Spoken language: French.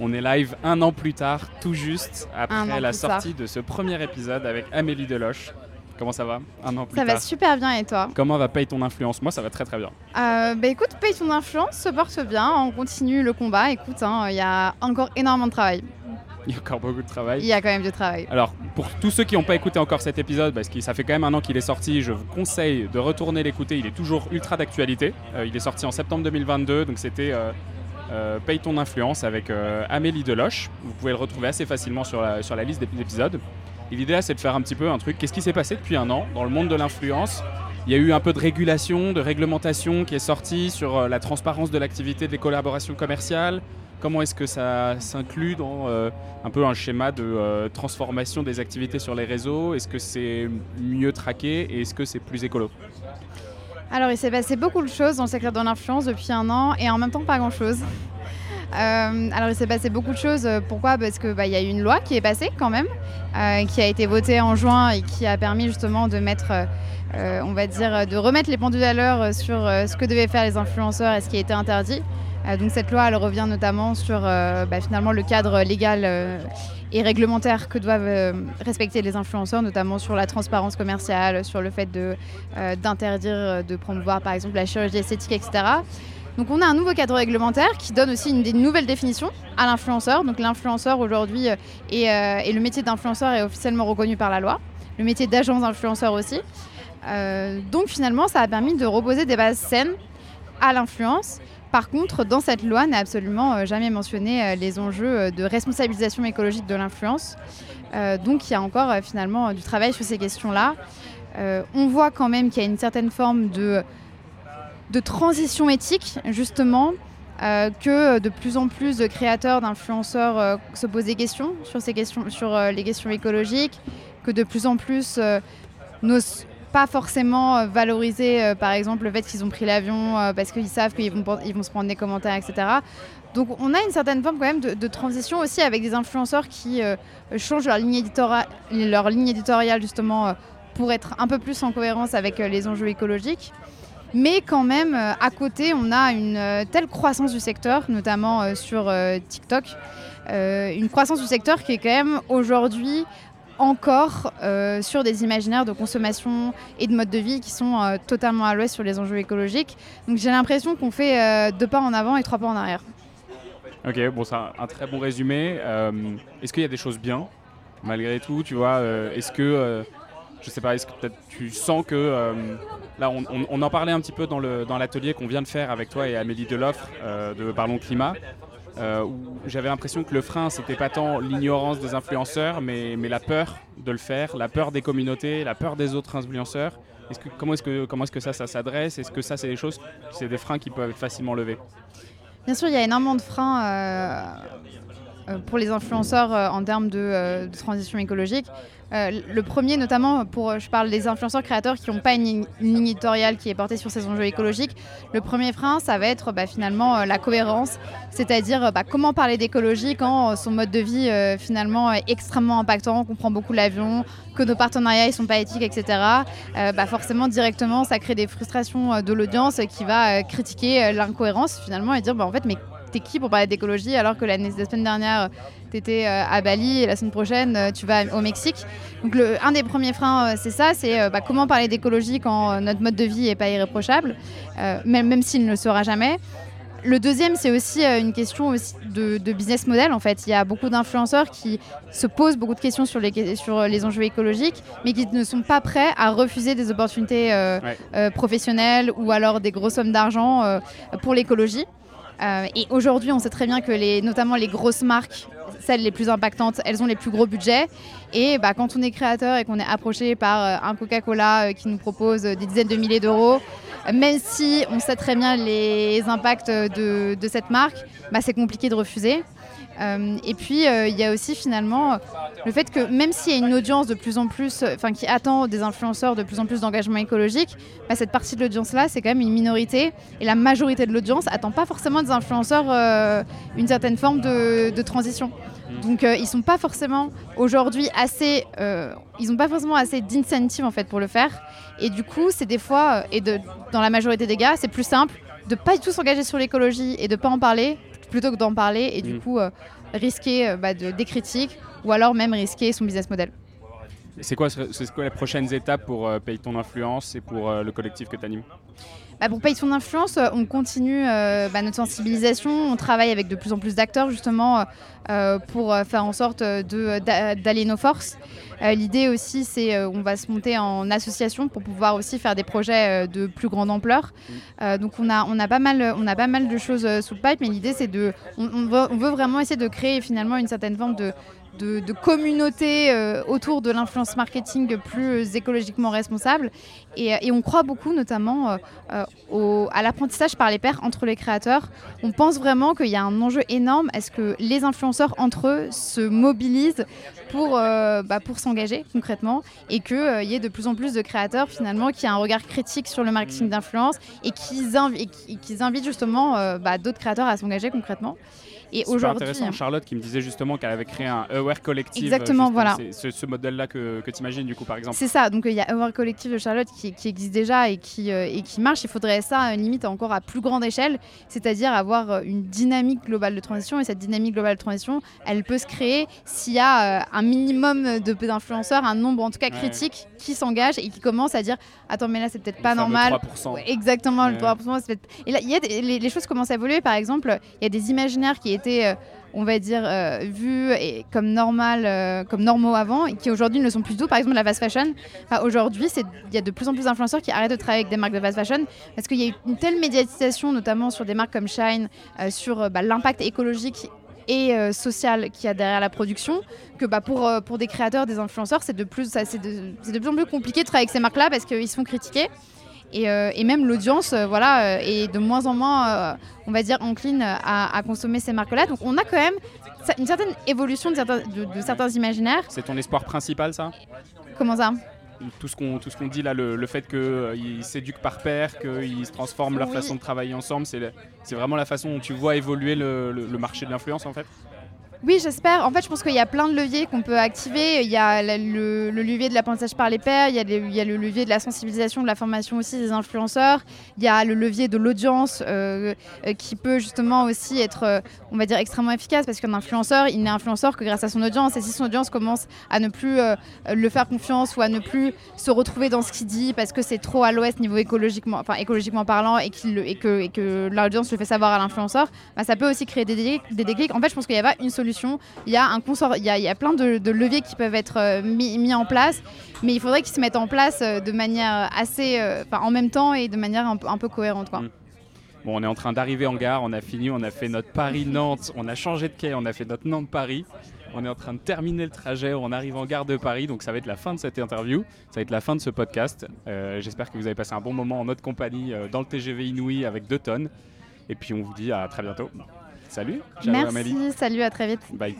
On est live un an plus tard, tout juste après la sortie de ce premier épisode avec Amélie Deloche. Comment ça va Un an plus Ça tard. va super bien et toi Comment va paye ton influence? Moi, ça va très très bien. euh, Bah écoute, paye ton influence, se porte bien, on continue le combat. Écoute, hein, il y a encore énormément de travail. Il y a encore beaucoup de travail. Il y a quand même du travail. Alors, pour tous ceux qui n'ont pas écouté encore cet épisode, parce que ça fait quand même un an qu'il est sorti, je vous conseille de retourner l'écouter. Il est toujours ultra d'actualité. Euh, il est sorti en septembre 2022, donc c'était euh, euh, Paye ton influence avec euh, Amélie Deloche. Vous pouvez le retrouver assez facilement sur la, sur la liste des épisodes. Et l'idée là, c'est de faire un petit peu un truc. Qu'est-ce qui s'est passé depuis un an dans le monde de l'influence? Il y a eu un peu de régulation, de réglementation qui est sortie sur euh, la transparence de l'activité des collaborations commerciales. Comment est-ce que ça s'inclut dans euh, un peu un schéma de transformation des activités sur les réseaux? Est-ce que c'est mieux traqué et est-ce que c'est plus écolo? Alors, il s'est passé beaucoup de choses dans le secteur de l'influence depuis un an et en même temps pas grand-chose. Euh, alors, il s'est passé beaucoup de choses. euh, Pourquoi? Parce qu'il bah, y a eu une loi qui est passée quand même, euh, qui a été votée en juin et qui a permis justement de mettre, on va dire, de remettre les pendules à l'heure sur ce que devaient faire les influenceurs et ce qui été interdit. Euh, donc cette loi, elle revient notamment sur euh, bah, finalement le cadre légal euh, et réglementaire que doivent respecter les influenceurs, notamment sur la transparence commerciale, sur le fait d'interdire de promouvoir par exemple la chirurgie esthétique, etc. Donc on a un nouveau cadre réglementaire qui donne aussi une des nouvelles définitions à l'influenceur. Donc l'influenceur aujourd'hui euh, et le métier d'influenceur est officiellement reconnu par la loi. Le métier d'agence d'influenceur aussi. Donc finalement, ça a permis de reposer des bases saines à l'influence. Par contre, dans cette loi n'est absolument euh, jamais mentionné euh, les enjeux euh, de responsabilisation écologique de l'influence. Donc il y a encore finalement du travail sur ces questions-là. On voit quand même qu'il y a une certaine forme de, transition éthique, justement, que de plus en plus de créateurs, d'influenceurs se posent des questions sur, les questions écologiques, que de plus en plus n'osent pas forcément euh, valoriser, euh, par exemple, le fait qu'ils ont pris l'avion euh, parce qu'ils savent qu'ils vont, ils vont se prendre des commentaires, etc. Donc on a une certaine forme quand même de, transition aussi avec des influenceurs qui changent leur ligne, éditora- leur ligne éditoriale justement pour être un peu plus en cohérence avec les enjeux écologiques. Mais quand même, à côté, on a une telle croissance du secteur, notamment sur TikTok, une croissance du secteur qui est quand même aujourd'hui encore euh, sur des imaginaires de consommation et de mode de vie qui sont euh, totalement à l'ouest sur les enjeux écologiques. Donc j'ai l'impression qu'on fait euh, deux pas en avant et trois pas en arrière. Ok, bon, c'est un, un très bon résumé. Est-ce qu'il y a des choses bien, malgré tout Tu vois, est-ce que, je sais pas, est-ce que peut-être tu sens que. là, on, en parlait un petit peu dans l'atelier qu'on vient de faire avec toi et Amélie Deloffre de Parlons Climat. Euh, où j'avais l'impression que le frein, c'était pas tant l'ignorance des influenceurs, mais, mais la peur de le faire, la peur des communautés, la peur des autres influenceurs. Est-ce que, comment est-ce que, est-ce que ça, ça s'adresse? Est-ce que ça, c'est des choses, c'est des freins qui peuvent être facilement levés? Bien sûr, il y a énormément de freins euh, pour les influenceurs euh, en termes de, euh, transition écologique. Euh, le premier, notamment, pour, je parle des influenceurs créateurs qui n'ont pas une, ligne- éditoriale qui est portée sur ces enjeux écologiques. Le premier frein, ça va être bah, finalement euh, la cohérence, c'est-à-dire euh, bah, comment parler d'écologie quand euh, son mode de vie euh, finalement est extrêmement impactant, qu'on prend beaucoup l'avion, que nos partenariats ne sont pas éthiques, etc. Euh, bah, forcément, directement, ça crée des frustrations euh, de l'audience qui va euh, critiquer euh, l'incohérence finalement et dire bah, en fait, mais t'es qui pour parler d'écologie alors que la semaine dernière, tu étais à Bali et la semaine prochaine, euh, tu vas au Mexique. Donc, le, un des premiers freins, euh, c'est ça c'est euh, bah, comment parler d'écologie quand euh, notre mode de vie n'est pas irréprochable, euh, même, même s'il ne le sera jamais. Le deuxième, c'est aussi euh, une question aussi de, de business model. En fait, il y a beaucoup d'influenceurs qui se posent beaucoup de questions sur les, sur les enjeux écologiques, mais qui ne sont pas prêts à refuser des opportunités euh, Ouais. euh, professionnelles ou alors des grosses sommes d'argent euh, pour l'écologie. Euh, et aujourd'hui, on sait très bien que notamment les grosses marques, celles les plus impactantes, elles ont les plus gros budgets. Et bah, quand on est créateur et qu'on est approché par euh, un Coca-Cola euh, qui nous propose des dizaines de milliers d'euros, même si on sait très bien les impacts de, de cette marque, bah, c'est compliqué de refuser. Euh, et puis, euh, il y a aussi finalement le fait que même s'il y a une audience de plus en plus, enfin qui attend des influenceurs de plus en plus d'engagement écologique, bah, cette partie de l'audience-là, c'est quand même une minorité. Et la majorité de l'audience attend pas forcément des influenceurs euh, une certaine forme de, de transition. Donc euh, ils sont pas forcément aujourd'hui assez, euh, ils ont pas forcément assez d'incentive en fait pour le faire. Et du coup, c'est des fois, euh, et de, dans la majorité des cas, c'est plus simple de pas du tout s'engager sur l'écologie et de pas en parler plutôt que d'en parler et du Mm. coup euh, risquer euh, bah, de, des critiques ou alors même risquer son business model. C'est quoi, c'est quoi les prochaines étapes pour euh, payer ton influence et pour le collectif que tu animes Bah, pour payer son influence, euh, on continue euh, bah, notre sensibilisation. On travaille avec de plus en plus d'acteurs justement euh, pour faire en sorte de- d'a- d'allier nos forces. L'idée aussi, c'est on va se monter en association pour pouvoir aussi faire des projets de plus grande ampleur. Donc on a, on, a pas mal, on a pas mal de choses sous le pipe, mais l'idée c'est de, on, on veut, on veut vraiment essayer de créer finalement une certaine forme de, de, de communauté euh, autour de l'influence marketing plus écologiquement responsable. Et, euh, et on croit beaucoup notamment euh, euh, au- à l'apprentissage par les pairs entre les créateurs. On pense vraiment qu'il y a un enjeu énorme. Est-ce que les influenceurs entre eux se mobilisent pour, euh, bah, pour s'engager concrètement et qu'il y ait de plus en plus de créateurs finalement qui aient un regard critique sur le marketing d'influence et qu'ils invitent justement euh, bah, d'autres créateurs à s'engager concrètement? Et aujourd'hui, intéressant. Charlotte qui me disait justement qu'elle avait créé un Aware Collective. Exactement, justement, voilà. C'est ce, modèle-là que, que tu imagines du coup par exemple. C'est ça, donc euh, il y a Our Collective de Charlotte qui, qui existe déjà et qui, euh, et qui marche. Il faudrait ça euh, limite encore à plus grande échelle, c'est-à-dire avoir euh, une dynamique globale de transition. Et cette dynamique globale de transition, elle peut se créer s'il y a euh, un minimum d'influenceurs, un nombre en tout cas Ouais. critique qui s'engage et qui commence à dire Attends, mais là c'est peut-être Le pas normal. 3%. Ouais, exactement, le Ouais. 3%. c'est peut-être- Et là, y a des- les, les choses commencent à évoluer. Par exemple, il y a des imaginaires qui euh, on va dire, euh, vus comme normal, euh, comme normaux avant, et qui aujourd'hui ne le sont plus du tout. Par exemple, la fast fashion. Enfin, aujourd'hui, il y a de plus en plus d'influenceurs qui arrêtent de travailler avec des marques de fast fashion parce qu'il y a eu une telle médiatisation, notamment sur des marques comme Shine, euh, sur bah, l'impact écologique et social qu'il y a derrière la production, que bah, pour, des créateurs, des influenceurs, c'est de, plus, de plus en plus compliqué de travailler avec ces marques-là parce qu'ils se font critiquer. Et, euh, et même l'audience euh, voilà, euh, est de moins en moins, euh, on va dire, encline à, à consommer ces marques-là. Donc on a quand même une certaine évolution de certains, de, de certains imaginaires. C'est ton espoir principal ça? Comment ça? Tout ce qu'on tout ce qu'on dit là, le, le fait qu'ils s'éduquent par pair, qu'ils se transforment leur Oui. façon de travailler ensemble, c'est vraiment la façon dont tu vois évoluer le, le- le marché de l'influence en fait? Oui, j'espère. En fait, je pense qu'il y a plein de leviers qu'on peut activer. Il y a le, le levier de l'apprentissage par les pairs, il y, a le, y levier de la sensibilisation, de la formation aussi des influenceurs, il y a le levier de l'audience euh, euh, qui peut justement aussi être, euh, on va dire, extrêmement efficace parce qu'un influenceur, il n'est influenceur que grâce à son audience. Et si son audience commence à ne plus le faire confiance ou à ne plus se retrouver dans ce qu'il dit parce que c'est trop à l'ouest niveau écologiquement, enfin, écologiquement parlant et, que, l'audience le fait savoir à l'influenceur, bah, ça peut aussi créer des déclics. des déclics. En fait, je pense qu'il n'y a pas une solution. Il y a, un consor- il y a, plein de, leviers qui peuvent être euh, mis, en place, mais il faudrait qu'ils se mettent en place euh, de manière assez, euh, en même temps et de manière un, peu- cohérente. Mm. Bon, on est en train d'arriver en gare, on a fini, on a fait notre Paris-Nantes, on a changé de quai, on a fait notre Nantes-Paris. On est en train de terminer le trajet, on arrive en gare de Paris, donc ça va être la fin de cette interview, ça va être la fin de ce podcast. J'espère que vous avez passé un bon moment en notre compagnie dans le TGV Inouï avec 2 tonnes. Et puis on vous dit à très bientôt. Salut, ciao Merci, Amélie. salut, à très vite. Bye.